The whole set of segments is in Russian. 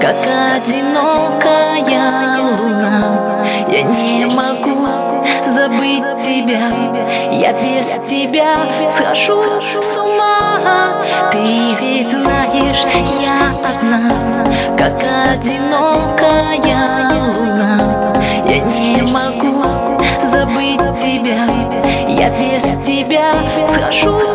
как одинокая луна. Я не могу забыть тебя Я без тебя схожу с ума. Ты ведь знаешь, я одна Как одинокая луна. Я не могу забыть тебя Я без тебя схожу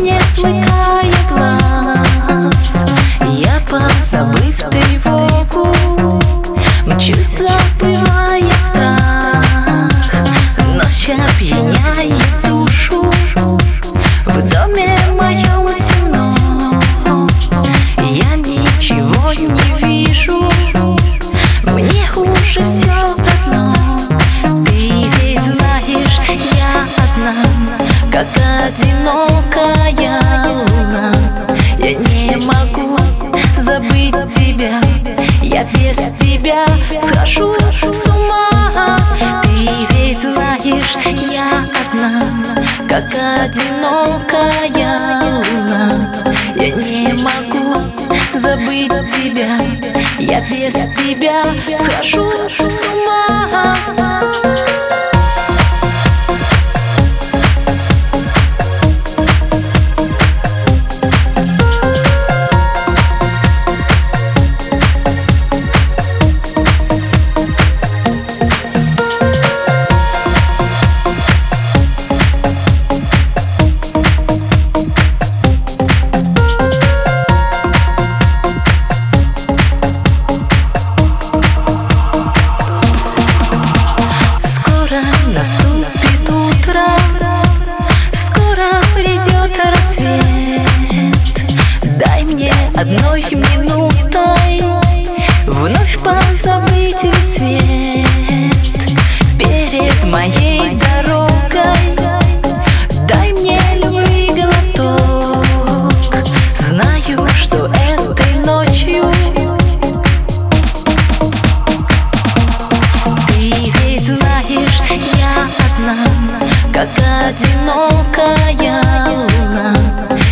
Не смыкая глаз. Я, позабыв тревогу Мчусь, забывая страх. Ночь опьяняет душу. В доме моем темно. Я ничего не вижу. Мне уже все не могу забыть тебя. Я без тебя схожу с одной минутой Вновь позабыть свет. Перед моей дорогой Дай мне любви глоток. Знаю, что этой ночью Ты ведь знаешь, я одна Как одинокая луна.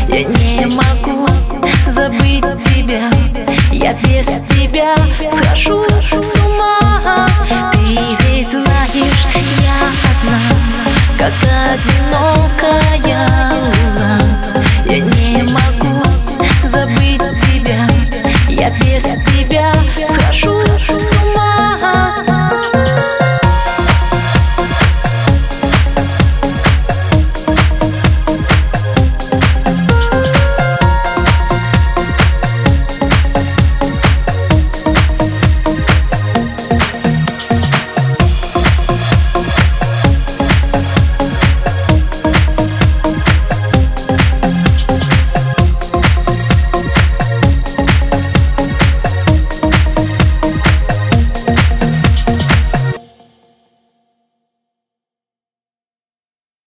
Я не могу тебя. Я без тебя схожу с ума. Ты ведь знаешь, я одна Как одинокая